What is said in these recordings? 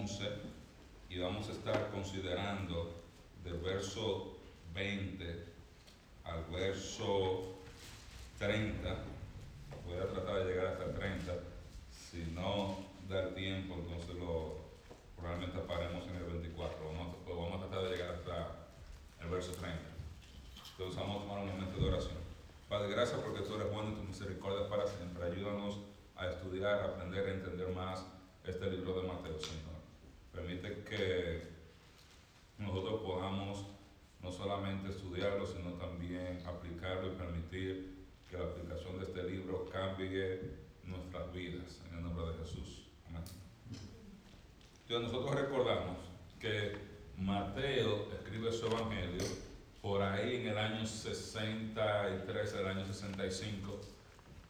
11 y vamos a estar considerando del verso 20 al verso 30. Voy a tratar de llegar hasta el 30. Si no da el tiempo, entonces lo, probablemente paremos en el 24. Vamos, pues vamos a tratar de llegar hasta el verso 30. Entonces vamos a tomar un momento de oración. Padre, gracias porque tú eres bueno y tu misericordia para siempre. Ayúdanos a estudiar, aprender, a entender más este libro de Mateo, Señor. Permite que nosotros podamos no solamente estudiarlo, sino también aplicarlo y permitir que la aplicación de este libro cambie nuestras vidas. En el nombre de Jesús. Amén. Entonces nosotros recordamos que Mateo escribe su evangelio por ahí en el año 63, el año 65.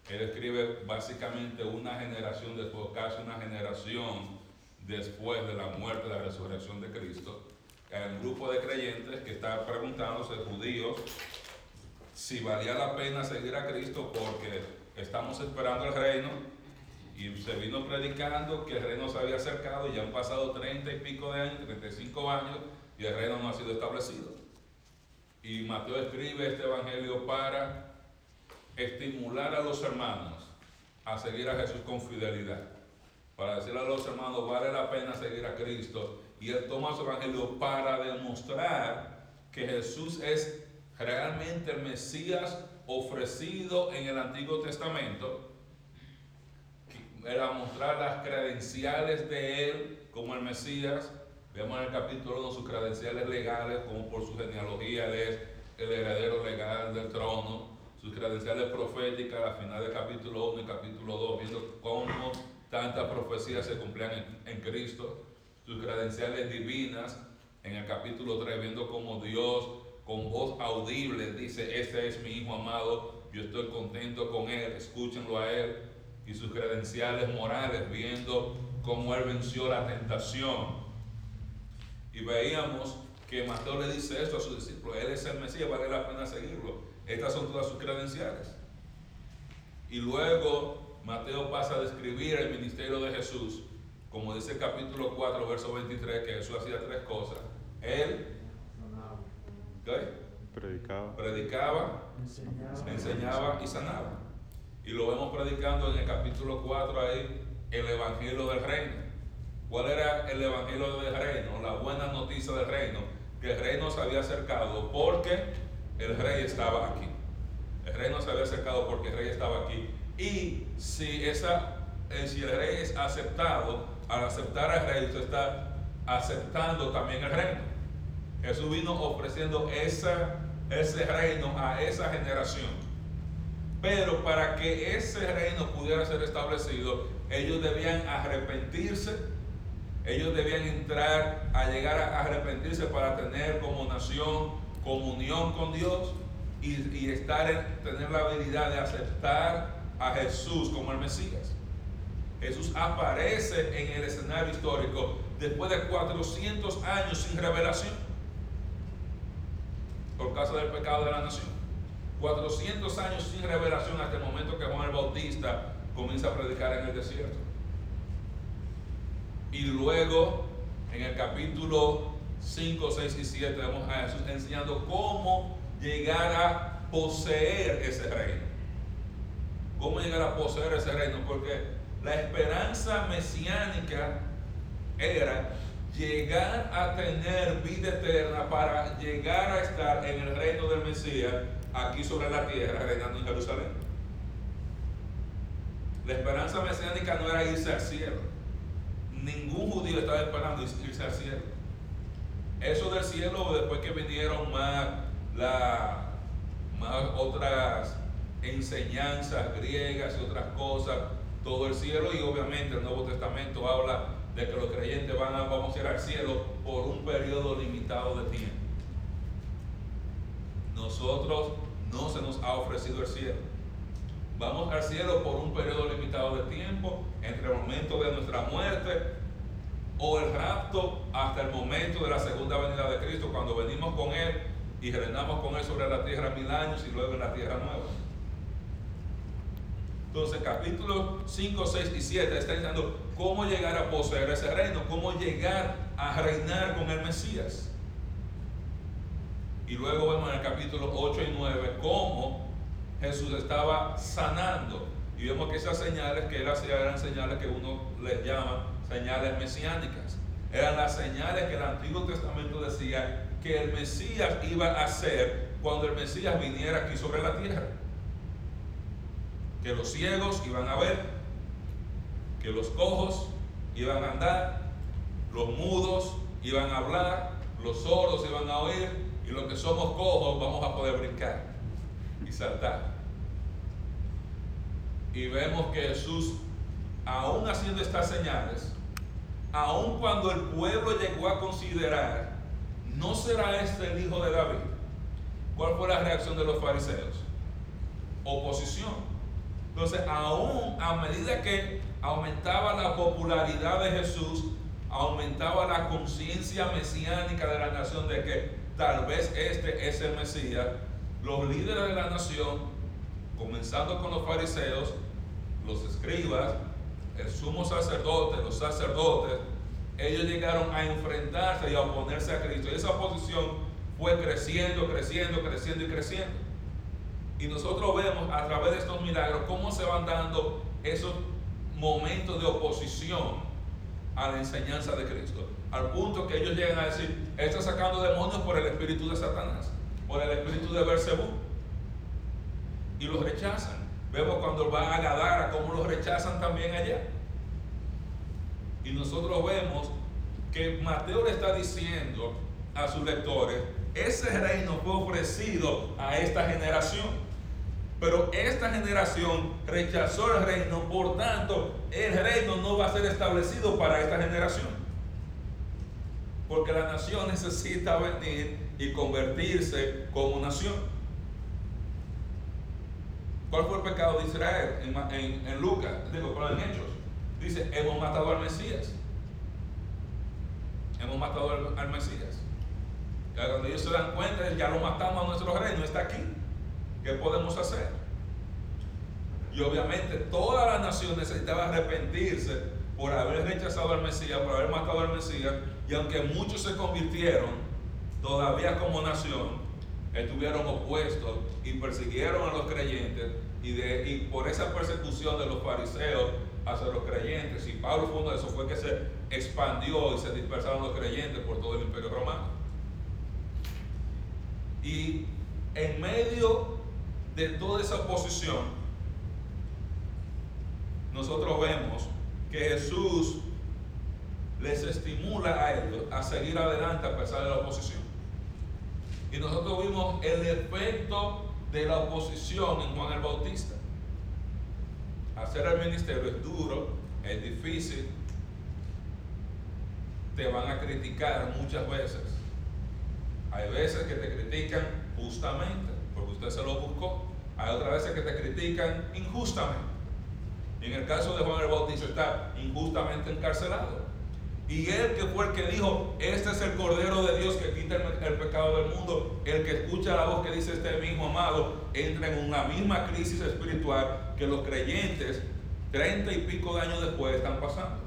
Él escribe básicamente una generación después, casi una generación después de la muerte y la resurrección de Cristo. Un grupo de creyentes que está preguntándose, judíos, si valía la pena seguir a Cristo porque estamos esperando el reino y se vino predicando que el reino se había acercado y ya han pasado 30 y pico de años, 35 años y el reino no ha sido establecido. Y Mateo escribe este evangelio para estimular a los hermanos a seguir a Jesús con fidelidad. Para decirle a los hermanos, vale la pena seguir a Cristo. Y él toma su evangelio para demostrar que Jesús es realmente el Mesías ofrecido en el Antiguo Testamento. Era mostrar las credenciales de él como el Mesías. Vemos en el capítulo 1 sus credenciales legales, como por su genealogía él es el heredero legal del trono sus credenciales proféticas al final del capítulo 1 y capítulo 2, viendo cómo tantas profecías se cumplían en, Cristo, sus credenciales divinas en el capítulo 3, viendo cómo Dios con voz audible dice, este es mi Hijo amado, yo estoy contento con Él, escúchenlo a Él, y sus credenciales morales, viendo cómo Él venció la tentación. Y veíamos que Mateo le dice esto a sus discípulos, Él es el Mesías, vale la pena seguirlo. Estas son todas sus credenciales. Y luego Mateo pasa a describir el ministerio de Jesús, como dice el capítulo 4, verso 23, que Jesús hacía tres cosas. Él ¿qué? predicaba, predicaba enseñaba. enseñaba y sanaba. Y lo vemos predicando en el capítulo 4 ahí, el Evangelio del Reino. ¿Cuál era el Evangelio del Reino? La buena noticia del reino, que el reino se había acercado porque el rey estaba aquí. El rey no se había acercado porque el rey estaba aquí. Y si, esa, eh, si el rey es aceptado, al aceptar al rey, usted está aceptando también el reino. Jesús vino ofreciendo esa, ese reino a esa generación. Pero para que ese reino pudiera ser establecido, ellos debían arrepentirse, ellos debían entrar a llegar a arrepentirse para tener como nación comunión con Dios y, y estar en, tener la habilidad de aceptar a Jesús como el Mesías. Jesús aparece en el escenario histórico después de 400 años sin revelación por causa del pecado de la nación. 400 años sin revelación hasta el momento que Juan el Bautista comienza a predicar en el desierto. Y luego, en el capítulo 5, 6 y 7 vemos a Jesús enseñando cómo llegar a poseer ese reino. ¿Cómo llegar a poseer ese reino? Porque la esperanza mesiánica era llegar a tener vida eterna para llegar a estar en el reino del Mesías aquí sobre la tierra, reinando en Jerusalén. La esperanza mesiánica no era irse al cielo. Ningún judío estaba esperando irse al cielo. Eso del cielo, después que vinieron más, la, más otras enseñanzas griegas y otras cosas, todo el cielo, y obviamente el Nuevo Testamento habla de que los creyentes van a, vamos a ir al cielo por un periodo limitado de tiempo. Nosotros no se nos ha ofrecido el cielo. Vamos al cielo por un periodo limitado de tiempo, entre el momento de nuestra muerte o el rapto hasta el momento de la segunda venida de Cristo, cuando venimos con Él y reinamos con Él sobre la tierra mil años y luego en la tierra nueva. Entonces, capítulos 5, 6 y 7 está diciendo cómo llegar a poseer ese reino, cómo llegar a reinar con el Mesías. Y luego vemos en el capítulo 8 y 9 cómo Jesús estaba sanando. Y vemos que esas señales que él hacía eran señales que uno les llama señales mesiánicas. Eran las señales que el Antiguo Testamento decía que el Mesías iba a hacer cuando el Mesías viniera aquí sobre la tierra que los ciegos iban a ver, que los cojos iban a andar, los mudos iban a hablar, los sordos iban a oír y los que somos cojos vamos a poder brincar y saltar. Y vemos que Jesús, aún haciendo estas señales, aun cuando el pueblo llegó a considerar, ¿no será este el hijo de David? ¿Cuál fue la reacción de los fariseos? Oposición. Entonces, aún a medida que aumentaba la popularidad de Jesús, aumentaba la conciencia mesiánica de la nación de que tal vez este es el Mesías, los líderes de la nación, comenzando con los fariseos, los escribas, el sumo sacerdote, los sacerdotes, ellos llegaron a enfrentarse y a oponerse a Cristo. Y esa oposición fue creciendo, creciendo, creciendo y creciendo. Y nosotros vemos a través de estos milagros cómo se van dando esos momentos de oposición a la enseñanza de Cristo. Al punto que ellos llegan a decir, está sacando demonios por el espíritu de Satanás, por el espíritu de Bersebú. Y los rechazan. Vemos cuando va a Gadara cómo los rechazan también allá. Y nosotros vemos que Mateo le está diciendo a sus lectores, ese reino fue ofrecido a esta generación. Pero esta generación rechazó el reino, por tanto, el reino no va a ser establecido para esta generación. Porque la nación necesita venir y convertirse como nación. ¿Cuál fue el pecado de Israel en, Lucas? Digo, pero en Hechos. Dice, hemos matado al Mesías. Hemos matado al, al Mesías. Cuando ellos se dan cuenta, ya lo matamos a nuestro reino, está aquí. ¿Qué podemos hacer? Y obviamente toda la nación necesitaba arrepentirse por haber rechazado al Mesías, por haber matado al Mesías, y aunque muchos se convirtieron, todavía como nación estuvieron opuestos y persiguieron a los creyentes, y, y por esa persecución de los fariseos hacia los creyentes, y Pablo fue uno de esos, fue que se expandió y se dispersaron los creyentes por todo el imperio romano. Y en medio de toda esa oposición, nosotros vemos que Jesús les estimula a ellos a seguir adelante a pesar de la oposición. Y nosotros vimos el efecto de la oposición en Juan el Bautista. Hacer el ministerio es duro, es difícil, te van a criticar muchas veces. Hay veces que te critican justamente, porque usted se lo buscó. Hay otras veces que te critican injustamente. Y en el caso de Juan el Bautista está injustamente encarcelado. Y él que fue el que dijo, este es el Cordero de Dios que quita el, pecado del mundo, el que escucha la voz que dice este mismo amado, entra en una misma crisis espiritual que los creyentes, treinta y pico de años después, están pasando.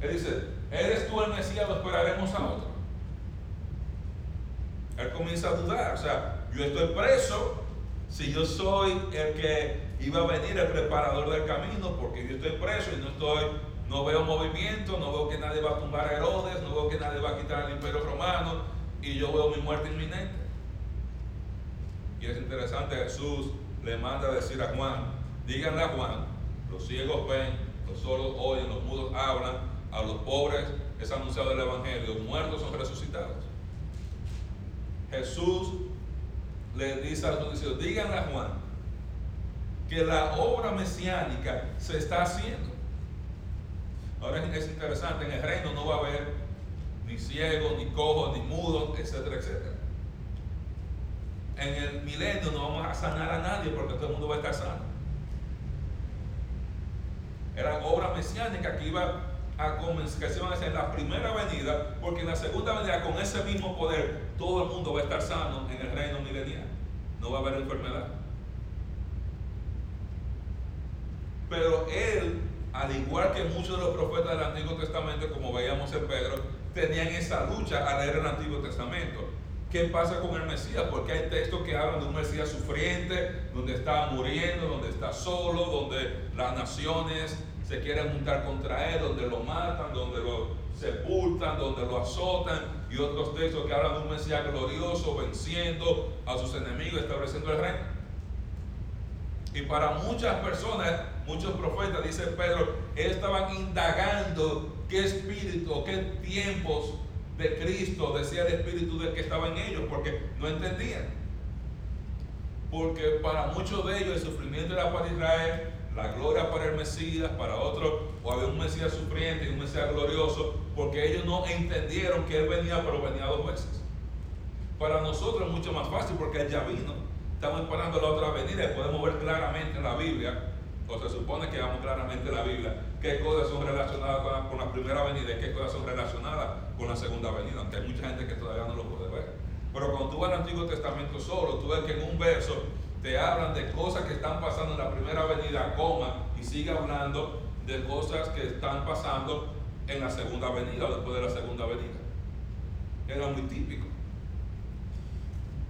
Él dice, ¿eres tú el Mesías o esperaremos a otro? Él comienza a dudar, o sea, yo estoy preso, si yo soy el que iba a venir el preparador del camino, porque yo estoy preso y no estoy, no veo movimiento, no veo que nadie va a tumbar a Herodes, no veo que nadie va a quitar el imperio romano, y yo veo mi muerte inminente. Y es interesante, Jesús le manda a decir a Juan, díganle a Juan, los ciegos ven, los sordos oyen, los mudos hablan, a los pobres es anunciado el Evangelio, muertos son resucitados. Jesús le dice a los discípulos, díganle a Juan que la obra mesiánica se está haciendo. Ahora es interesante, en el reino no va a haber ni ciegos, ni cojos, ni mudos, etcétera, etcétera. En el milenio no vamos a sanar a nadie porque todo el mundo va a estar sano. Era obra mesiánica que iba a comenzar, iban a hacer en la primera venida, porque en la segunda venida, con ese mismo poder, todo el mundo va a estar sano en el reino milenial. No va a haber enfermedad. Pero él, al igual que muchos de los profetas del Antiguo Testamento, como veíamos en Pedro, tenían esa lucha al leer el Antiguo Testamento. ¿Qué pasa con el Mesías? Porque hay textos que hablan de un Mesías sufriente, donde está muriendo, donde está solo, donde las naciones se quieren juntar contra él, donde lo matan, donde lo sepultan, donde lo azotan, y otros textos que hablan de un Mesías glorioso, venciendo a sus enemigos, estableciendo el reino. Y para muchas personas, muchos profetas, dice Pedro, estaban indagando qué espíritu, qué tiempos de Cristo decía el espíritu del que estaba en ellos, porque no entendían. Porque para muchos de ellos el sufrimiento era para Israel, la gloria para el Mesías, para otros, o había un Mesías sufriente y un Mesías glorioso, porque ellos no entendieron que Él venía, pero venía dos veces. Para nosotros es mucho más fácil porque Él ya vino. Estamos esperando la otra venida y podemos ver claramente en la Biblia, o se supone que vemos claramente en la Biblia, qué cosas son relacionadas con la, primera venida y qué cosas son relacionadas con la segunda venida, aunque hay mucha gente que todavía no lo puede ver. Pero cuando tú vas al Antiguo Testamento solo, tú ves que en un verso te hablan de cosas que están pasando en la primera venida, coma, y sigue hablando de cosas que están pasando en la segunda venida o después de la segunda venida. Era muy típico.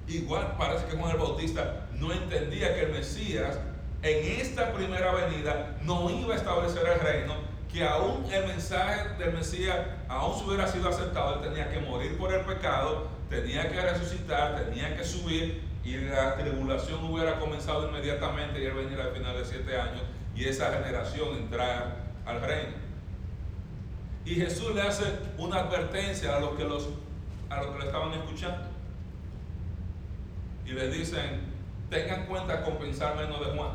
Igual parece que Juan el Bautista no entendía que el Mesías en esta primera venida no iba a establecer el reino, que aún el mensaje del Mesías, aún si hubiera sido aceptado, él tenía que morir por el pecado, tenía que resucitar, tenía que subir y la tribulación hubiera comenzado inmediatamente y él venir al final de siete años y esa generación entrar al reino. Y Jesús le hace una advertencia a los que, los, a los que le estaban escuchando. Y le dicen, tengan cuenta con pensar menos de Juan.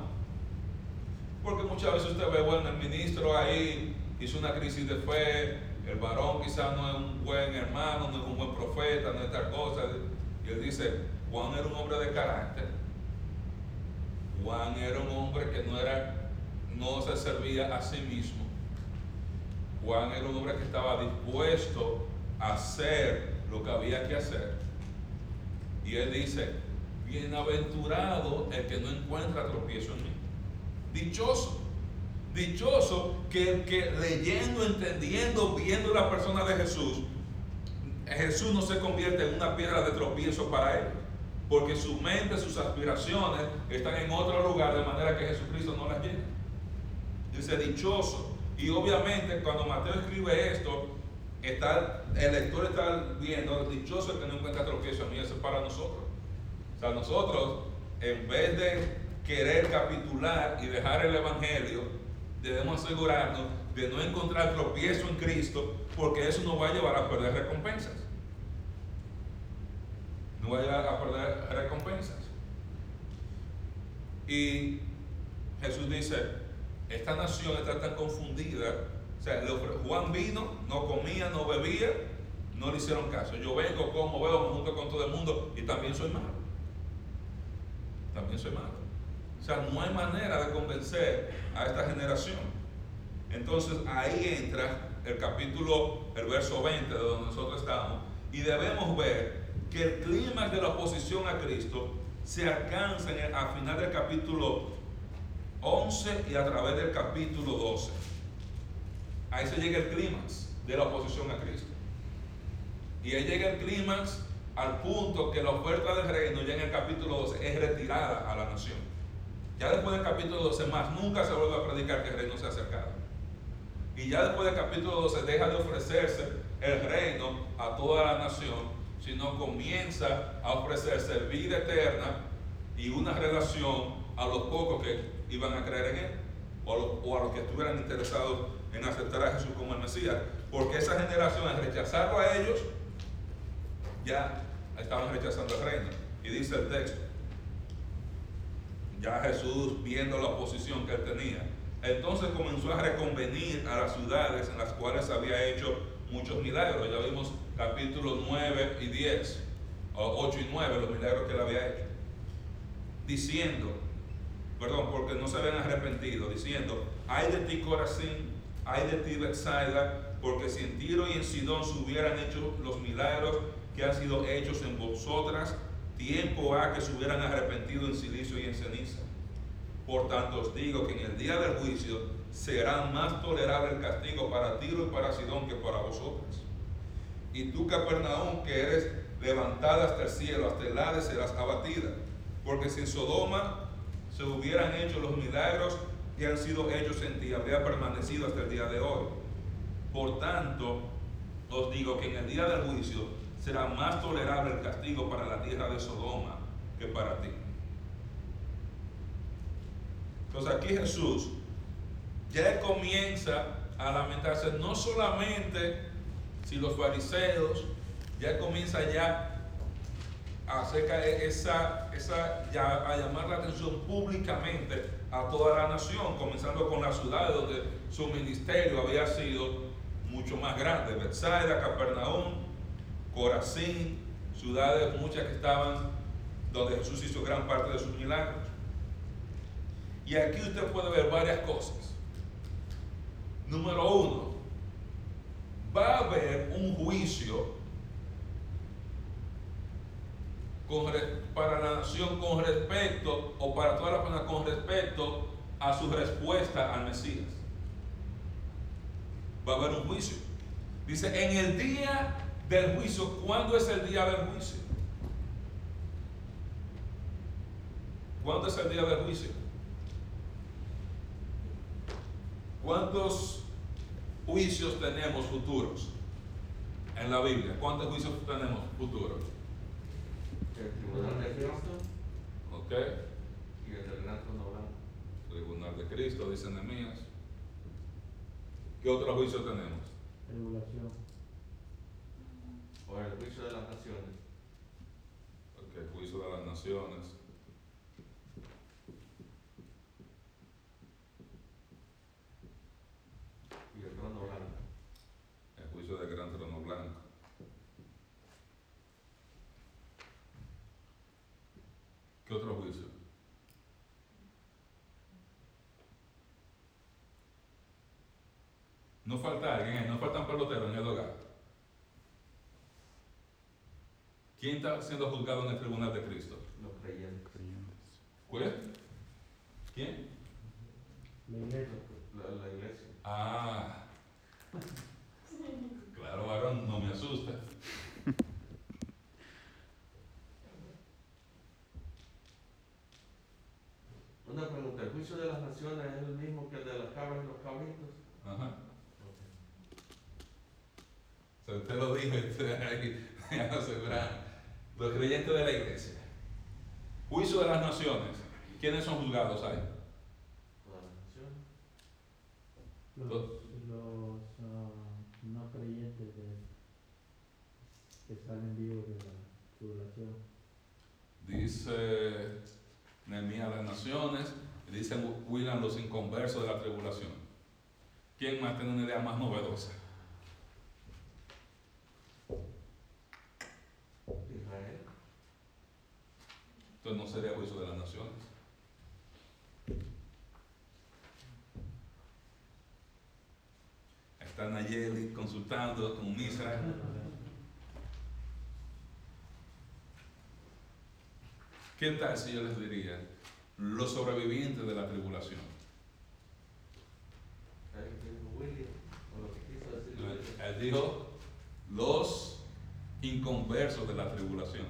Porque muchas veces usted ve, bueno, el ministro ahí hizo una crisis de fe, el varón quizás no es un buen hermano, no es un buen profeta, no es tal cosa. Y él dice, Juan era un hombre de carácter. Juan era un hombre que no era, no se servía a sí mismo. Juan era un hombre que estaba dispuesto a hacer lo que había que hacer. Y él dice, bienaventurado el que no encuentra tropiezo en mí. Dichoso. Dichoso que, que leyendo, entendiendo, viendo la persona de Jesús, Jesús no se convierte en una piedra de tropiezo para él porque su mente, sus aspiraciones están en otro lugar, de manera que Jesucristo no las llena. Dice dichoso. Y obviamente cuando Mateo escribe esto, está, el lector está viendo, dichoso el que no encuentra tropiezo a mí, eso es para nosotros. O sea, nosotros, en vez de querer capitular y dejar el Evangelio, debemos asegurarnos de no encontrar tropiezo en Cristo, porque eso nos va a llevar a perder recompensas no vaya a perder recompensas. Y Jesús dice, esta nación está tan confundida, o sea, Juan vino, no comía, no bebía, no le hicieron caso. Yo vengo, como, veo, junto con todo el mundo y también soy malo. También soy malo. O sea, no hay manera de convencer a esta generación. Entonces ahí entra el capítulo, el verso 20 de donde nosotros estamos, y debemos ver que el clima de la oposición a Cristo se alcanza en al final del capítulo 11 y a través del capítulo 12. Ahí se llega el clímax de la oposición a Cristo. Y ahí llega el clímax al punto que la oferta del reino ya en el capítulo 12 es retirada a la nación. Ya después del capítulo 12 más, nunca se vuelve a predicar que el reino se ha acercado. Y ya después del capítulo 12 deja de ofrecerse el reino a toda la nación sino comienza a ofrecerse vida eterna y una relación a los pocos que iban a creer en Él o a los, que estuvieran interesados en aceptar a Jesús como el Mesías. Porque esa generación, al rechazarlo a ellos, ya estaban rechazando el reino. Y dice el texto, ya Jesús viendo la oposición que él tenía, entonces comenzó a reconvenir a las ciudades en las cuales había hecho muchos milagros. Ya vimos capítulos 9 y 10, o 8 y 9, los milagros que él había hecho. Diciendo, perdón, porque no se habían arrepentido, diciendo, hay de ti Corazín, hay de ti Bethsaida, porque si en Tiro y en Sidón se hubieran hecho los milagros que han sido hechos en vosotras, tiempo ha que se hubieran arrepentido en silicio y en ceniza. Por tanto os digo que en el día del juicio será más tolerable el castigo para Tiro y para Sidón que para vosotros. Y tú, Capernaum, que eres levantada hasta el cielo, hasta el Hades serás abatida. Porque si en Sodoma se hubieran hecho los milagros que han sido hechos en ti, habría permanecido hasta el día de hoy. Por tanto, os digo que en el día del juicio será más tolerable el castigo para la tierra de Sodoma que para ti. Entonces aquí Jesús ya comienza a lamentarse no solamente si los fariseos, ya comienza ya acerca de esa, esa ya a llamar la atención públicamente a toda la nación, comenzando con la ciudad donde su ministerio había sido mucho más grande, Bethsaida, Capernaum, Corazín, ciudades muchas que estaban donde Jesús hizo gran parte de sus milagros. Y aquí usted puede ver varias cosas. Número uno, va a haber un juicio para la nación con respecto, o para toda la personas con respecto a su respuesta al Mesías. Va a haber un juicio. Dice, en el día del juicio, ¿cuándo es el día del juicio? ¿Cuándo es el día del juicio? ¿Cuántos juicios tenemos futuros en la Biblia? ¿Cuántos juicios tenemos futuros? El tribunal de Cristo. Ok. Y el del blanco. Tribunal de Cristo, dice Nehemías. ¿Qué otro juicio tenemos? Regulación. O el juicio de las naciones. Ok, el juicio de las naciones. Y el trono blanco. El juicio del gran trono blanco. ¿Qué otro juicio? No falta alguien, ahí, no faltan peloteros en el hogar. ¿Quién está siendo juzgado en el tribunal de Cristo? Los creyentes. ¿Cuál? ¿Quién? La iglesia. La, la iglesia. Ah. Claro, varón, no me asusta. Una pregunta, ¿el juicio de las naciones es el mismo que el de las cabras y los cabritos? Ajá. O sea, usted lo dijo, usted ahí, ya no se verá. Los creyentes de la iglesia. Juicio de las naciones. ¿Quiénes son juzgados ahí? Todas las naciones. Los, Dos. los ah, no creyentes de, que salen vivos de la tribulación. Dice Nehemías las naciones, y dice William los inconversos de la tribulación. ¿Quién más tiene una idea más novedosa? Israel. Entonces no sería juicio de las naciones. Está Nayeli consultando con Misra. ¿Qué tal si yo les diría los sobrevivientes de la tribulación? Él dijo los inconversos de la tribulación.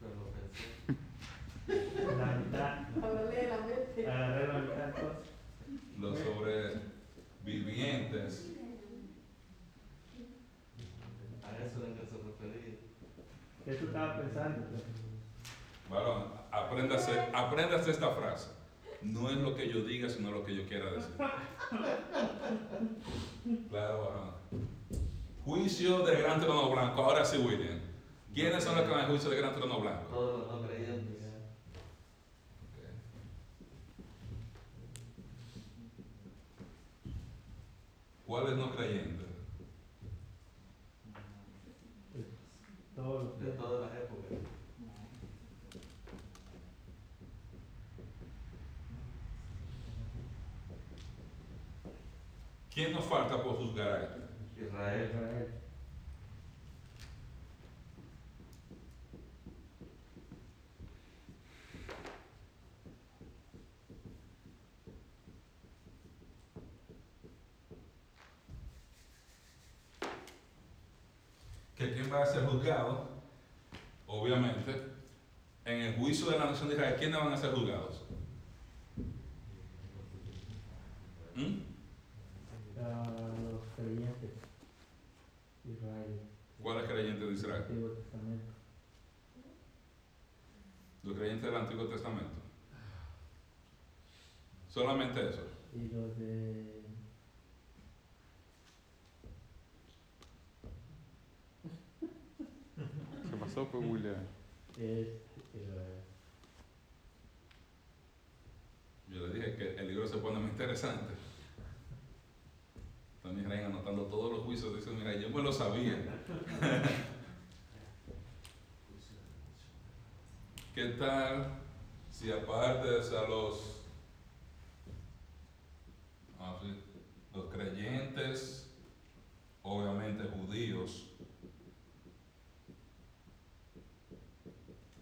Pero lo pensé. La mitad. Agarré la mente. Agarré la mitad entonces. Los sobrevivientes. A eso era que se refería. ¿Qué tú estabas pensando? Varón, apréndase, apréndase esta frase. No es lo que yo diga, sino lo que yo quiera decir. Claro, varón. Juicio del gran trono blanco. Ahora sí, William. ¿Quiénes son los que van al juicio del gran trono blanco? Todos los no creyentes. ¿Cuáles no creyentes? De todas las épocas. ¿Quién nos falta por juzgar a esto? Israel. Israel. va a ser juzgado, obviamente, en el juicio de la nación de Israel, ¿quiénes van a ser juzgados? ¿Mm? A los creyentes de Israel. ¿Cuáles creyentes de Israel? Antiguo Testamento. Los creyentes del Antiguo Testamento. Solamente eso. Y los de. ¿Qué pasó, pues, William? Es, eh, Yo le dije que el libro se pone muy interesante. También Israel anotando todos los juicios. Dice, mira, yo me lo sabía. ¿Qué tal si aparte de eso, los, los creyentes, obviamente judíos,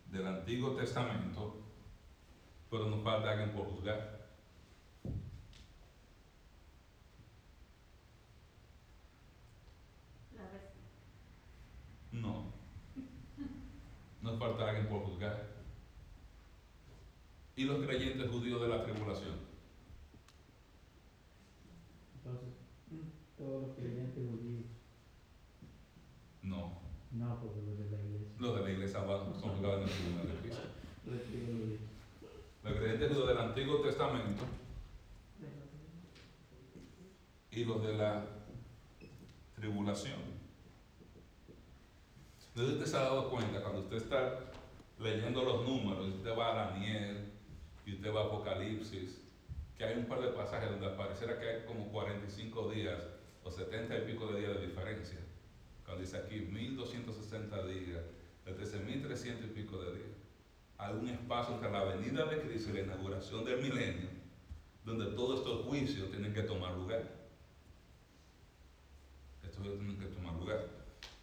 del Antiguo Testamento, pero nos falta alguien por juzgar? No. Nos falta alguien por juzgar. ¿Y los creyentes judíos de la tribulación? entonces, todos los creyentes judíos. No. No, porque los de la iglesia. Los de la iglesia van- son en el tribunal de Cristo. Los creyentes judíos del Antiguo Testamento y los de la tribulación. Entonces usted se ha dado cuenta cuando usted está leyendo los números, y usted va a Daniel y usted va a Apocalipsis, que hay un par de pasajes donde pareciera que hay como 45 días o 70 y pico de días de diferencia. Cuando dice aquí 1260 días, desde 1300 y pico de días. Hay un espacio entre la venida de Cristo y la inauguración del milenio, donde todos estos juicios tienen que tomar lugar. Estos tienen que tomar lugar.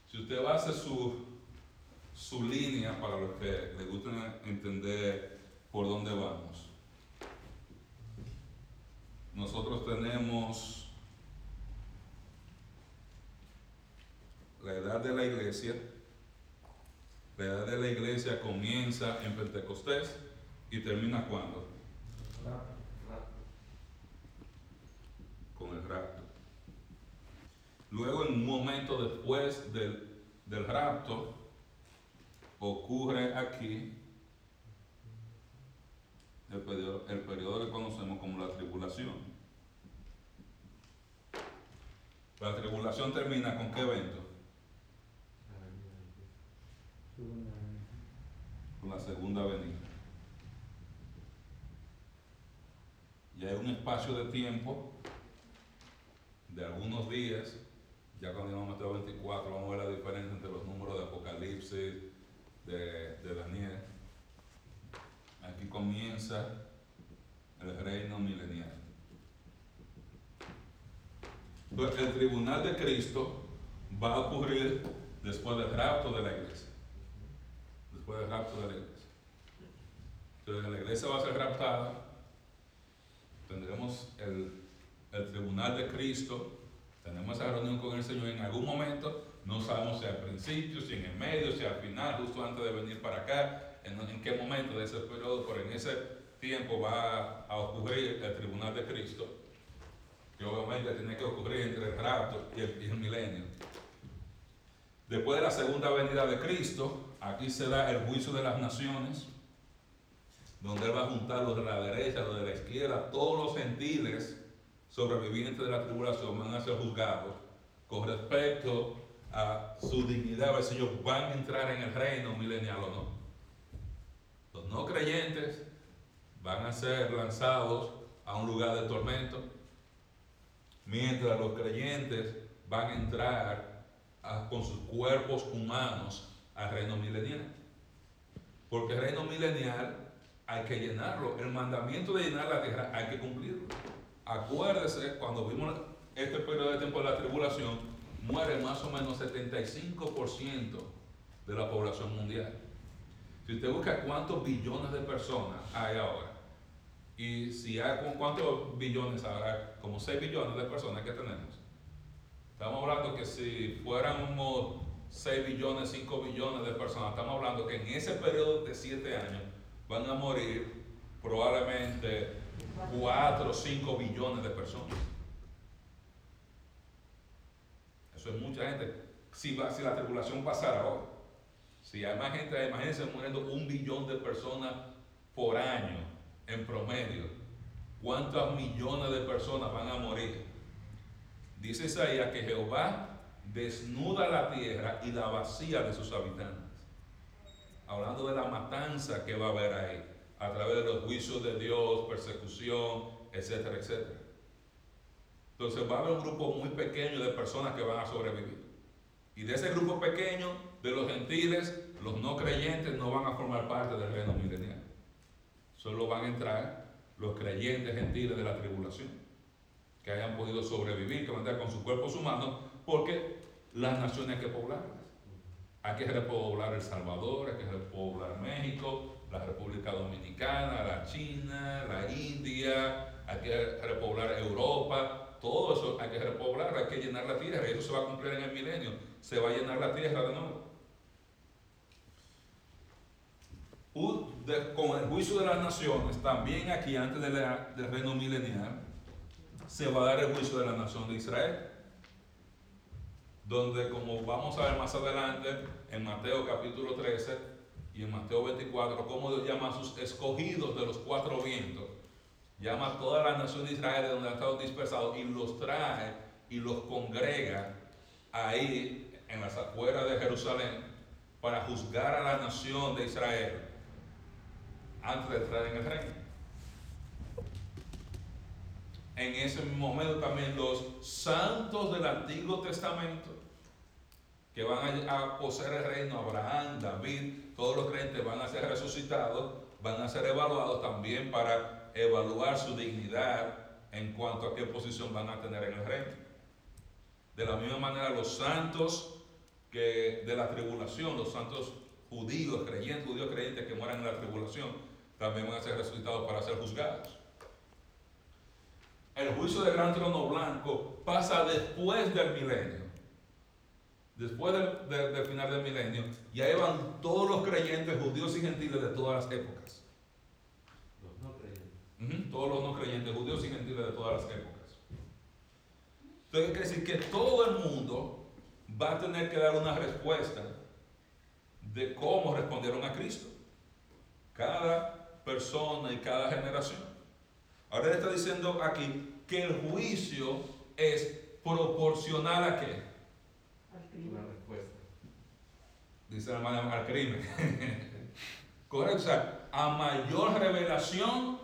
Si usted va a hacer su, su línea para los que les gusta entender por dónde vamos, nosotros tenemos la edad de la iglesia. La edad de la iglesia comienza en Pentecostés y termina cuando? Con el rapto. Luego, en un momento después del, del rapto, ocurre aquí el periodo, el periodo que conocemos como la tribulación. La tribulación termina con qué evento? Con la segunda venida. Y hay un espacio de tiempo de algunos días, ya cuando llegamos a Mateo 24 vamos a ver la diferencia entre los números de Apocalipsis, de Daniel. Aquí comienza el reino milenial. Entonces, el tribunal de Cristo va a ocurrir después del rapto de la iglesia después del rapto de la iglesia. Entonces la iglesia va a ser raptada, tendremos el, el tribunal de Cristo, tenemos esa reunión con el Señor en algún momento, no sabemos si al principio, si en el medio, si al final, justo antes de venir para acá, en, qué momento de ese periodo, pero en ese tiempo va a ocurrir el tribunal de Cristo, que obviamente tiene que ocurrir entre el rapto y el, el milenio. Después de la segunda venida de Cristo, aquí se da el juicio de las naciones, donde Él va a juntar los de la derecha, los de la izquierda, todos los gentiles sobrevivientes de la tribulación van a ser juzgados con respecto a su dignidad, si ellos van a entrar en el reino milenial o no. No creyentes van a ser lanzados a un lugar de tormento, mientras los creyentes van a entrar con sus cuerpos humanos al reino milenial. Porque el reino milenial hay que llenarlo. El mandamiento de llenar la tierra hay que cumplirlo. Acuérdese, cuando vimos este periodo de tiempo de la tribulación, muere más o menos 75% de la población mundial. Si usted busca cuántos billones de personas hay ahora, y si hay cuántos billones habrá, como 6 billones de personas que tenemos, estamos hablando que si fuéramos 6 billones, 5 billones de personas. Estamos hablando que en ese periodo de 7 años van a morir probablemente 4 o 5 billones de personas. Eso es mucha gente. Si, va, si la tribulación pasara ahora, si hay más gente, imagínense muriendo un billón de personas por año en promedio, ¿cuántos millones de personas van a morir? Dice Isaías que Jehová desnuda la tierra y la vacía de sus habitantes. Hablando de la matanza que va a haber ahí, a través de los juicios de Dios, persecución, etcétera, etcétera. Entonces va a haber un grupo muy pequeño de personas que van a sobrevivir. Y de ese grupo pequeño, de los gentiles, los no creyentes no van a formar parte del reino milenial. Solo van a entrar los creyentes gentiles de la tribulación, que hayan podido sobrevivir, que van a con sus cuerpos humanos, porque las naciones hay que poblarlas. Hay que repoblar El Salvador, hay que repoblar México, la República Dominicana, la China, la India, hay que repoblar Europa, todo eso hay que repoblar, hay que llenar la tierra, y eso se va a cumplir en el milenio, se va a llenar la tierra de nuevo. Con el juicio de las naciones, también aquí antes del reino milenial, se va a dar el juicio de la nación de Israel. Donde, como vamos a ver más adelante, en Mateo capítulo 13 y en Mateo 24, cómo Dios llama a sus escogidos de los cuatro vientos, llama a toda la nación de Israel de donde han estado dispersados y los trae y los congrega ahí en las afueras de Jerusalén para juzgar a la nación de Israel antes de entrar en el reino. En ese momento también los santos del Antiguo Testamento que van a, poseer el reino, Abraham, David, todos los creyentes van a ser resucitados, van a ser evaluados también para evaluar su dignidad en cuanto a qué posición van a tener en el reino. De la misma manera los santos que de la tribulación, los santos judíos, creyentes, judíos creyentes que mueran en la tribulación, también van a ser resucitados para ser juzgados. El juicio del gran trono blanco pasa después del milenio. Después del, final del milenio. Y ahí van todos los creyentes, judíos y gentiles de todas las épocas. Los no creyentes. todos los no creyentes, judíos y gentiles de todas las épocas. Entonces quiere decir que todo el mundo va a tener que dar una respuesta de cómo respondieron a Cristo. Cada persona y cada generación. Ahora él está diciendo aquí que el juicio es proporcional a qué? Al crimen. Una respuesta. Dice la hermana al crimen. Correcto, o sea, a mayor revelación,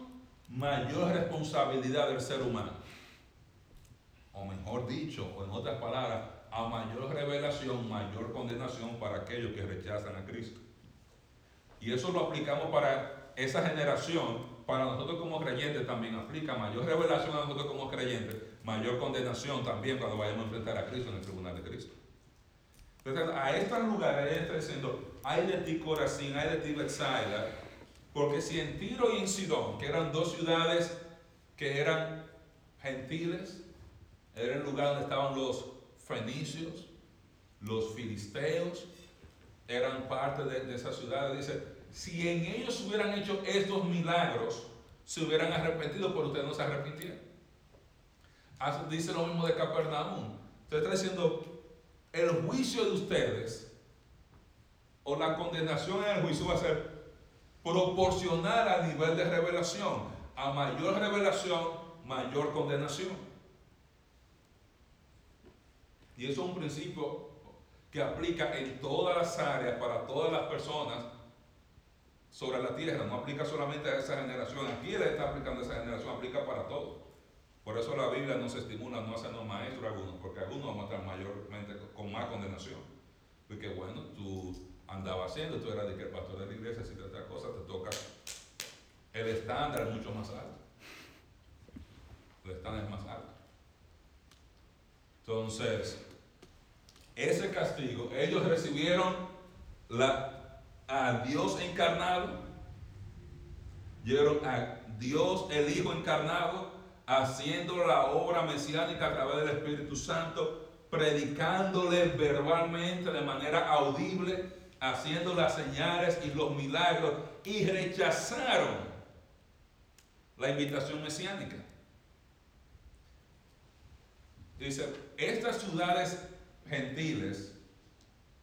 mayor responsabilidad del ser humano. O mejor dicho, o en otras palabras, a mayor revelación, mayor condenación para aquellos que rechazan a Cristo. Y eso lo aplicamos para esa generación, para nosotros como creyentes también aplica mayor revelación a nosotros como creyentes, mayor condenación también cuando vayamos a enfrentar a Cristo en el tribunal de Cristo. Entonces, a estos lugares está diciendo, hay de ti Corazín, hay de ti Bethsaida, porque si en Tiro y en Sidón, que eran dos ciudades que eran gentiles, era el lugar donde estaban los fenicios, los filisteos, eran parte de, de esas ciudades, dice, si en ellos hubieran hecho estos milagros, se hubieran arrepentido, pero ustedes no se arrepintieron. Dice lo mismo de Capernaum. Usted está diciendo, el juicio de ustedes o la condenación en el juicio va a ser proporcional al nivel de revelación. A mayor revelación, mayor condenación. Y eso es un principio que aplica en todas las áreas, para todas las personas, sobre la tierra, no aplica solamente a esa generación, aquí él está aplicando a esa generación, aplica para todos. Por eso la Biblia nos estimula no hacernos maestros algunos, porque algunos vamos a estar mayormente con más condenación. Porque bueno, tú andabas haciendo, tú eras de que el pastor de la iglesia, si te otra cosa, te toca. El estándar es mucho más alto. El estándar es más alto. Entonces, ese castigo, ellos recibieron la a Dios encarnado, llegaron a Dios el Hijo encarnado, haciendo la obra mesiánica a través del Espíritu Santo predicándole verbalmente de manera audible, haciendo las señales y los milagros, y rechazaron la invitación mesiánica. Dice, estas ciudades gentiles,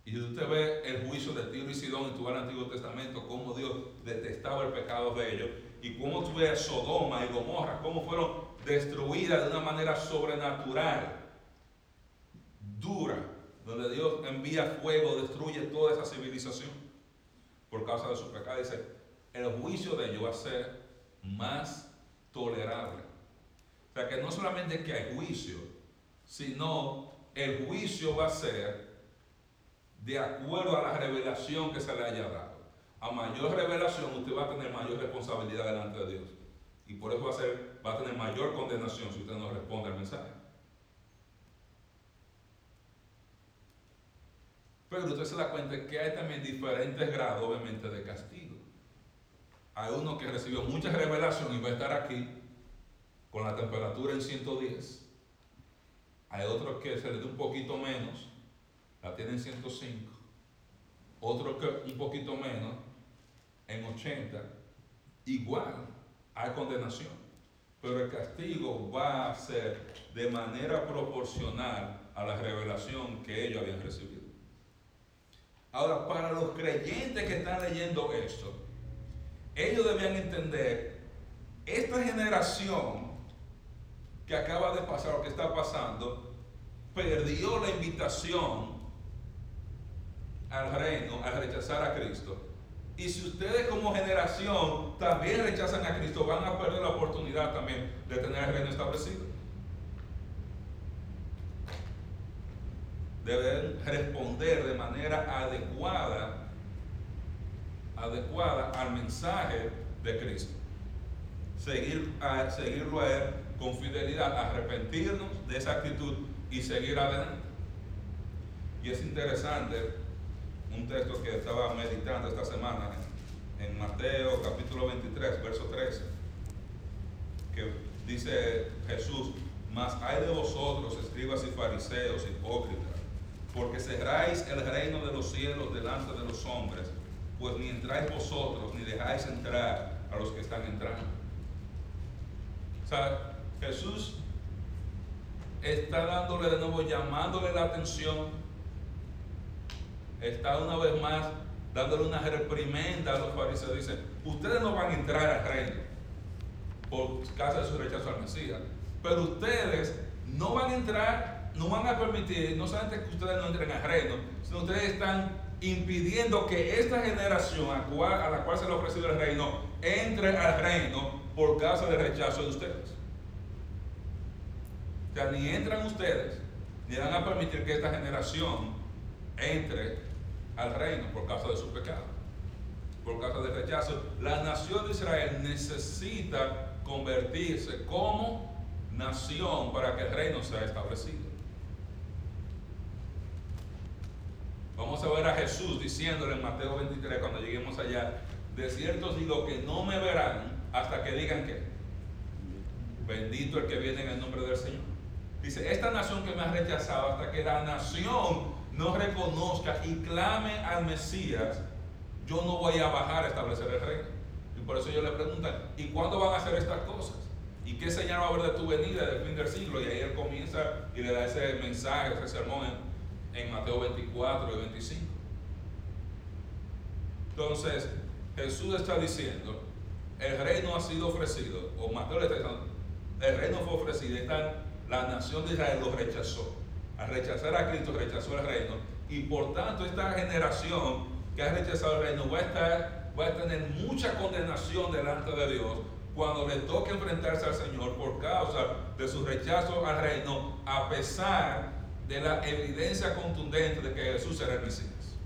y usted ve el juicio de Tiro y Sidón en todo el Antiguo Testamento, cómo Dios detestaba el pecado de ellos, y cómo tuve Sodoma y Gomorra, cómo fueron destruidas de una manera sobrenatural, dura, donde Dios envía fuego, destruye toda esa civilización por causa de su pecado. Dice, el juicio de ellos va a ser más tolerable. O sea que no solamente que hay juicio, sino el juicio va a ser de acuerdo a la revelación que se le haya dado. A mayor revelación usted va a tener mayor responsabilidad delante de Dios. Y por eso va a, ser, va a tener mayor condenación si usted no responde al mensaje. Pero usted se da cuenta que hay también diferentes grados, obviamente, de castigo. Hay uno que recibió mucha revelación y va a estar aquí con la temperatura en 110. Hay otro que se le da un poquito menos, la tiene en 105. Otro que un poquito menos, en 80. Igual, hay condenación. Pero el castigo va a ser de manera proporcional a la revelación que ellos habían recibido. Ahora, para los creyentes que están leyendo esto, ellos debían entender, esta generación que acaba de pasar o que está pasando, perdió la invitación al reino, al rechazar a Cristo. Y si ustedes como generación también rechazan a Cristo, van a perder la oportunidad también de tener el reino establecido. deben responder de manera adecuada, adecuada al mensaje de Cristo. Seguir, seguirlo a Él con fidelidad, arrepentirnos de esa actitud y seguir adelante. Y es interesante un texto que estaba meditando esta semana en Mateo capítulo 23, verso 13, que dice Jesús, mas hay de vosotros, escribas y fariseos, hipócritas, porque cerráis el reino de los cielos delante de los hombres, pues ni entráis vosotros, ni dejáis entrar a los que están entrando. O sea, Jesús está dándole de nuevo, llamándole la atención, está una vez más dándole una reprimenda a los fariseos. Dice, ustedes no van a entrar al reino por causa de su rechazo al Mesías, pero ustedes no van a entrar no van a permitir, no solamente que ustedes no entren al reino, sino ustedes están impidiendo que esta generación a, la cual se le ha ofrecido el reino entre al reino por causa del rechazo de ustedes. O sea, ni entran ustedes, ni van a permitir que esta generación entre al reino por causa de su pecado, por causa del rechazo. La nación de Israel necesita convertirse como nación para que el reino sea establecido. Vamos a ver a Jesús diciéndole en Mateo 23 cuando lleguemos allá, de cierto digo que no me verán hasta que digan que bendito el que viene en el nombre del Señor. Dice, esta nación que me ha rechazado hasta que la nación no reconozca y clame al Mesías, yo no voy a bajar a establecer el reino. Y por eso yo le preguntan, ¿y cuándo van a hacer estas cosas? ¿Y qué señal va a haber de tu venida del fin del siglo? Y ahí él comienza y le da ese mensaje, ese sermón en Mateo 24 y 25. Entonces, Jesús está diciendo, el reino ha sido ofrecido, o Mateo le está diciendo, el reino fue ofrecido, y la nación de Israel lo rechazó. Al rechazar a Cristo, rechazó el reino, y por tanto esta generación que ha rechazado el reino va a, va a tener mucha condenación delante de Dios cuando le toque enfrentarse al Señor por causa de su rechazo al reino, a pesar de la evidencia contundente de que Jesús era el Mesías.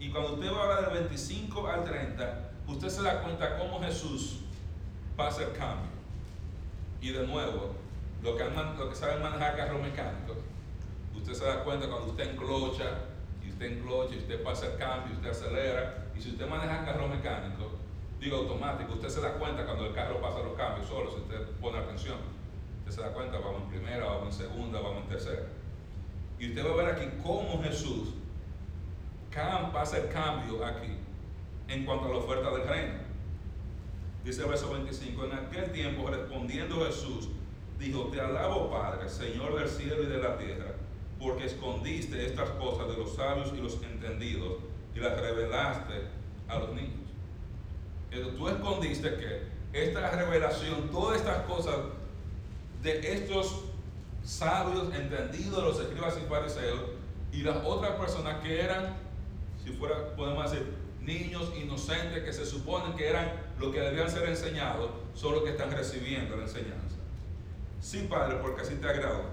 Y cuando usted va a hablar del 25 al 30, usted se da cuenta cómo Jesús pasa el cambio. Y de nuevo, lo que, que saben manejar carros mecánicos, usted se da cuenta cuando usted enclocha, y usted enclocha, y usted pasa el cambio, usted acelera, y si usted maneja carro mecánico, digo automático, usted se da cuenta cuando el carro pasa los cambios solo, si usted pone atención se da cuenta, vamos en primera, vamos en segunda, vamos en tercera. Y usted va a ver aquí cómo Jesús pasa el cambio aquí en cuanto a la oferta del reino. Dice el verso 25, en aquel tiempo respondiendo Jesús, dijo, te alabo Padre, Señor del cielo y de la tierra, porque escondiste estas cosas de los sabios y los entendidos y las revelaste a los niños. Entonces, tú escondiste que esta revelación, todas estas cosas de estos sabios, entendidos, los escribas y fariseos, y las otras personas que eran, si fuera, podemos decir, niños inocentes que se suponen que eran lo que debían ser enseñados, son los que están recibiendo la enseñanza. Sí, Padre, porque así te agrado.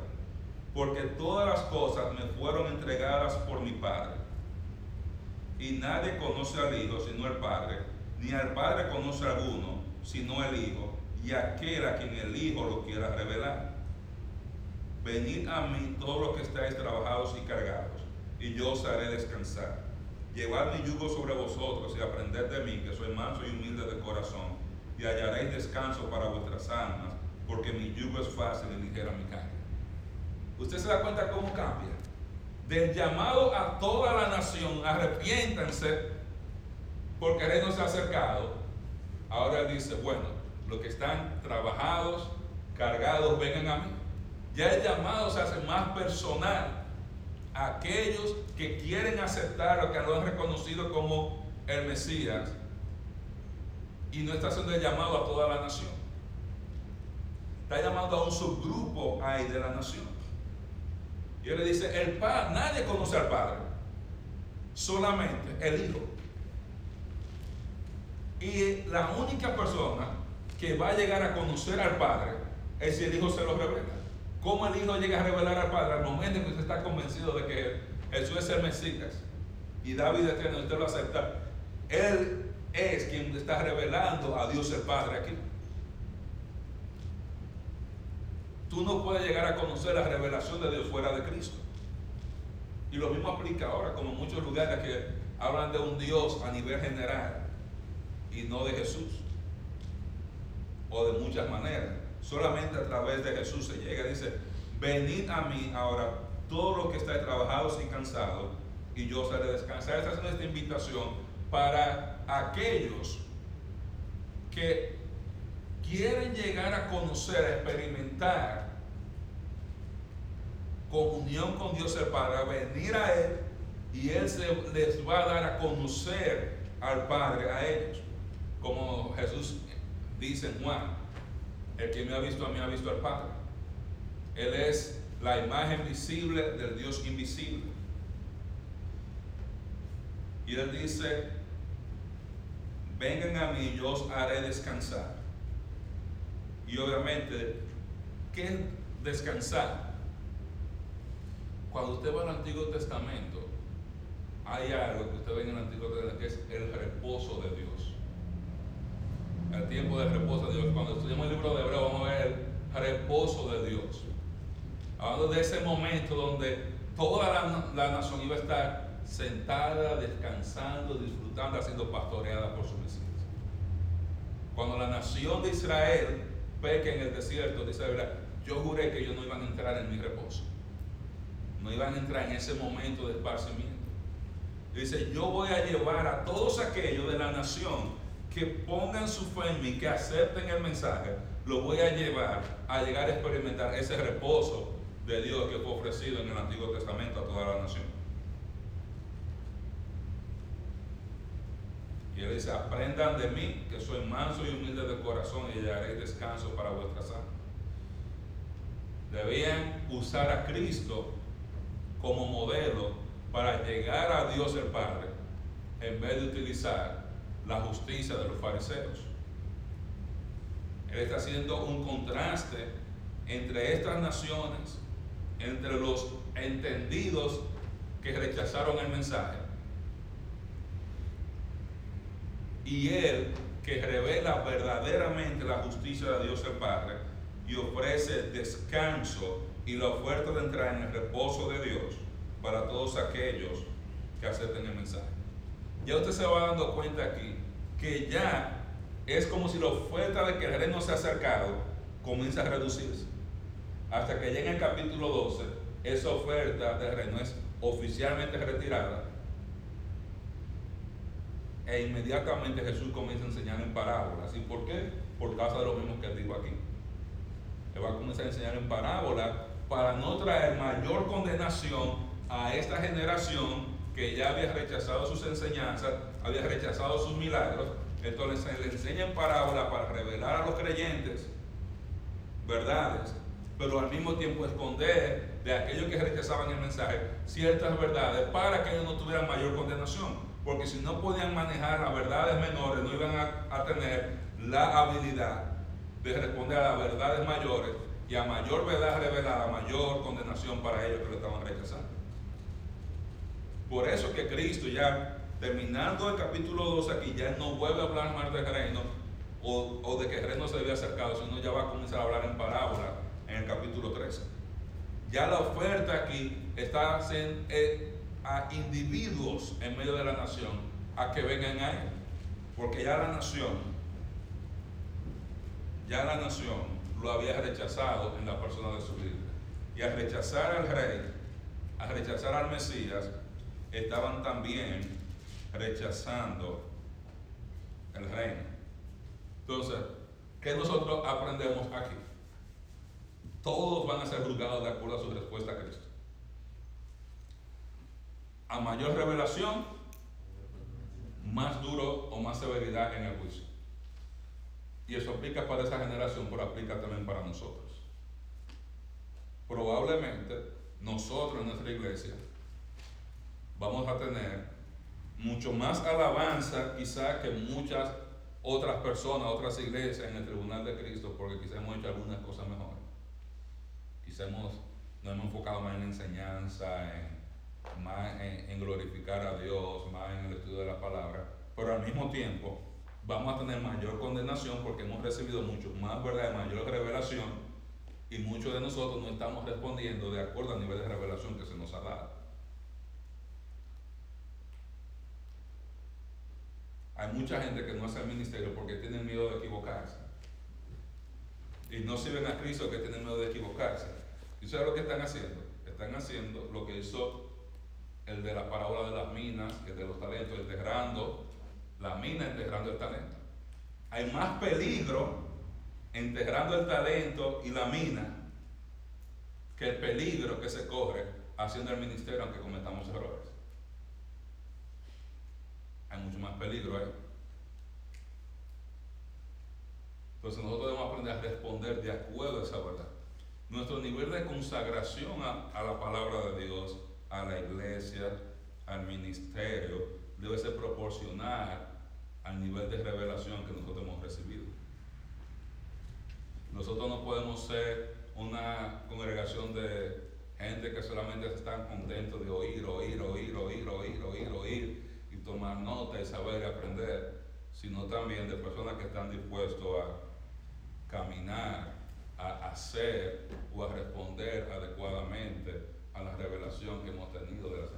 Porque todas las cosas me fueron entregadas por mi Padre. Y nadie conoce al Hijo sino el Padre, ni al Padre conoce a alguno sino el Hijo, y aquel a quien el Hijo lo quiera revelar. Venid a mí todos los que estáis trabajados y cargados, y yo os haré descansar. Llevad mi yugo sobre vosotros y aprended de mí, que soy manso y humilde de corazón, y hallaréis descanso para vuestras almas, porque mi yugo es fácil y ligera mi carga. ¿Usted se da cuenta cómo cambia? Del llamado a toda la nación, arrepiéntanse, porque el reino se ha acercado. Ahora dice, bueno, los que están trabajados, cargados, vengan a mí. Ya el llamado se hace más personal a aquellos que quieren aceptar o que lo han reconocido como el Mesías y no está haciendo el llamado a toda la nación. Está llamando a un subgrupo ahí de la nación. Y él le dice, el Padre, nadie conoce al Padre, solamente el Hijo. Y la única persona que va a llegar a conocer al Padre es si el Hijo se lo revela. ¿Cómo el Hijo llega a revelar al Padre? Al momento en que usted está convencido de que Jesús es el Mesías y David eterno, usted lo acepta. Él es quien está revelando a Dios el Padre aquí. Tú no llegar a conocer la revelación de Dios fuera de Cristo. Y lo mismo aplica ahora, como muchos lugares que hablan de un Dios a nivel general y no de Jesús. O de muchas maneras solamente a través de Jesús se llega. Dice, venid a mí ahora todos los que estáis trabajados y cansados, y yo os haré descansar. Esta es nuestra invitación para aquellos que quieren llegar a conocer, a experimentar comunión con Dios el Padre, a venir a Él y Él se les va a dar a conocer al Padre, a ellos. Como Jesús dice en Juan, el que me ha visto a mí ha visto al Padre. Él es la imagen visible del Dios invisible. Y él dice, vengan a mí yo os haré descansar. Y obviamente, ¿qué es descansar? Cuando usted va al Antiguo Testamento, hay algo que usted ve en el Antiguo Testamento que es el reposo de Dios el tiempo de reposo de Dios. Cuando estudiamos el libro de Hebreo vamos a ver el reposo de Dios. Hablando de ese momento donde toda la, la nación iba a estar sentada, descansando, disfrutando, siendo pastoreada por su Mesías. Cuando la nación de Israel peque en el desierto, dice la verdad, yo juré que ellos no iban a entrar en mi reposo. No iban a entrar en ese momento de esparcimiento. Dice, yo voy a llevar a todos aquellos de la nación que pongan su fe en mí, que acepten el mensaje, lo voy a llevar a llegar a experimentar ese reposo de Dios que fue ofrecido en el Antiguo Testamento a toda la nación. Y él dice, aprendan de mí, que soy manso y humilde de corazón y hallaré descanso para vuestras almas. Debían usar a Cristo como modelo para llegar a Dios el Padre, en vez de utilizar la justicia de los fariseos. Él está haciendo un contraste entre estas naciones, entre los entendidos que rechazaron el mensaje, y él que revela verdaderamente la justicia de Dios el Padre y ofrece descanso y la oferta de entrar en el reposo de Dios para todos aquellos que acepten el mensaje. Ya usted se va dando cuenta aquí que ya es como si la oferta de que el reino se ha acercado comienza a reducirse. Hasta que llegue el capítulo 12, esa oferta de reino es oficialmente retirada, e inmediatamente Jesús comienza a enseñar en parábolas. ¿Y por qué? Por causa de lo mismo que él dijo aquí. Él va a comenzar a enseñar en parábolas para no traer mayor condenación a esta generación que ya había rechazado sus enseñanzas, había rechazado sus milagros. Entonces se le enseña en parábola para revelar a los creyentes verdades, pero al mismo tiempo esconder de aquellos que rechazaban el mensaje ciertas verdades para que ellos no tuvieran mayor condenación. Porque si no podían manejar las verdades menores, no iban a, a tener la habilidad de responder a las verdades mayores y a mayor verdad revelada, mayor condenación para ellos que lo estaban rechazando. Por eso que Cristo ya terminando el capítulo 2 aquí, ya no vuelve a hablar más del reino o, o, de que el reino se había acercado, sino ya va a comenzar a hablar en parábola en el capítulo 13. Ya la oferta aquí está en, eh, a individuos en medio de la nación a que vengan a él. Porque ya la nación, ya la nación lo había rechazado en la persona de su líder. Y al rechazar al rey, al rechazar al Mesías, estaban también rechazando el reino. Entonces, ¿qué nosotros aprendemos aquí? Todos van a ser juzgados de acuerdo a su respuesta a Cristo. A mayor revelación, más duro o más severidad en el juicio. Y eso aplica para esa generación, pero aplica también para nosotros. Probablemente nosotros en nuestra iglesia vamos a tener mucho más alabanza quizás que muchas otras personas, otras iglesias en el tribunal de Cristo, porque quizás hemos hecho algunas cosas mejores. Quizás hemos, nos hemos enfocado más en enseñanza, en, más en glorificar a Dios, más en el estudio de la palabra, pero al mismo tiempo vamos a tener mayor condenación porque hemos recibido mucho más verdad, mayor revelación, y muchos de nosotros no estamos respondiendo de acuerdo al nivel de revelación que se nos ha dado. Hay mucha gente que no hace el ministerio porque tienen miedo de equivocarse. Y no sirven a Cristo que tienen miedo de equivocarse. ¿Y sabes lo que están haciendo? Están haciendo lo que hizo el de la parábola de las minas, el de los talentos, enterrando la mina, enterrando el talento. Hay más peligro enterrando el talento y la mina que el peligro que se corre haciendo el ministerio aunque cometamos errores. Hay mucho más peligro ahí. Entonces nosotros debemos aprender a responder de acuerdo a esa verdad. Nuestro nivel de consagración a, a la palabra de Dios, a la iglesia, al ministerio, debe ser proporcional al nivel de revelación que nosotros hemos recibido. Nosotros no podemos ser una congregación de gente que solamente están contentos de oír, oír, oír, oír, oír, oír, oír y tomar nota y saber y aprender, sino también de personas que están dispuestos a caminar, a hacer o a responder adecuadamente a la revelación que hemos tenido de las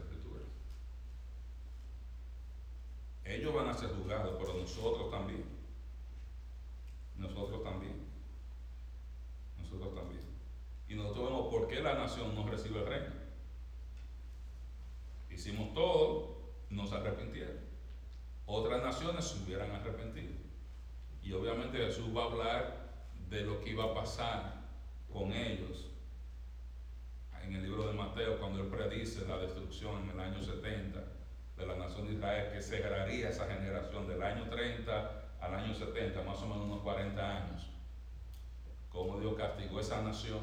Ellos van a ser juzgados, pero nosotros también. Nosotros también. Nosotros también. Y nosotros vemos por qué la nación no recibe el reino. Hicimos todo, no se arrepintieron. Otras naciones se hubieran arrepentido. Y obviamente Jesús va a hablar de lo que iba a pasar con ellos en el libro de Mateo, cuando él predice la destrucción en el año 70 de la nación de Israel, que cerraría esa generación del año 30 al año 70, más o menos unos 40 años. Como Dios castigó esa nación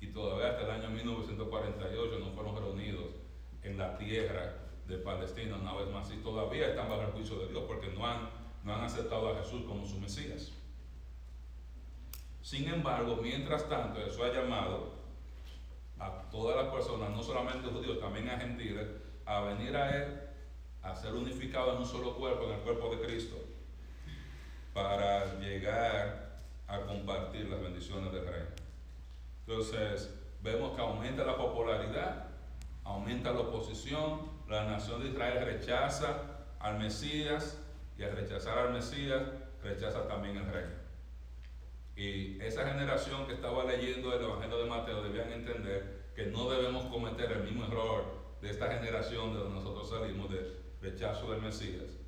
y todavía hasta el año 1948 no fueron reunidos en la tierra de Palestina una vez más y todavía están bajo el juicio de Dios porque no han, no han aceptado a Jesús como su Mesías. Sin embargo, mientras tanto, Jesús ha llamado a todas las personas, no solamente judíos, también a gentiles, a venir a Él, a ser unificados en un solo cuerpo, en el cuerpo de Cristo, para llegar a compartir las bendiciones del reino. Entonces, vemos que aumenta la popularidad, aumenta la oposición, la nación de Israel rechaza al Mesías y al rechazar al Mesías rechaza también el reino. Y esa generación que estaba leyendo el Evangelio de Mateo debían entender que no debemos cometer el mismo error de esta generación de donde nosotros salimos de rechazo del Mesías,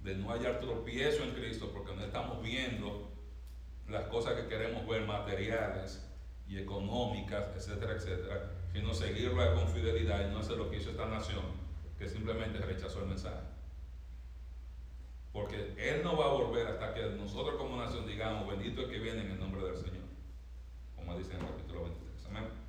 de no hallar tropiezo en Cristo porque no estamos viendo las cosas que queremos ver materiales y económicas, etcétera, etcétera, sino seguirlo con fidelidad y no hacer lo que hizo esta nación, que simplemente rechazó el mensaje. Porque Él no va a volver hasta que nosotros como nación digamos, bendito el que viene en el nombre del Señor, como dice en el capítulo 23. Amén.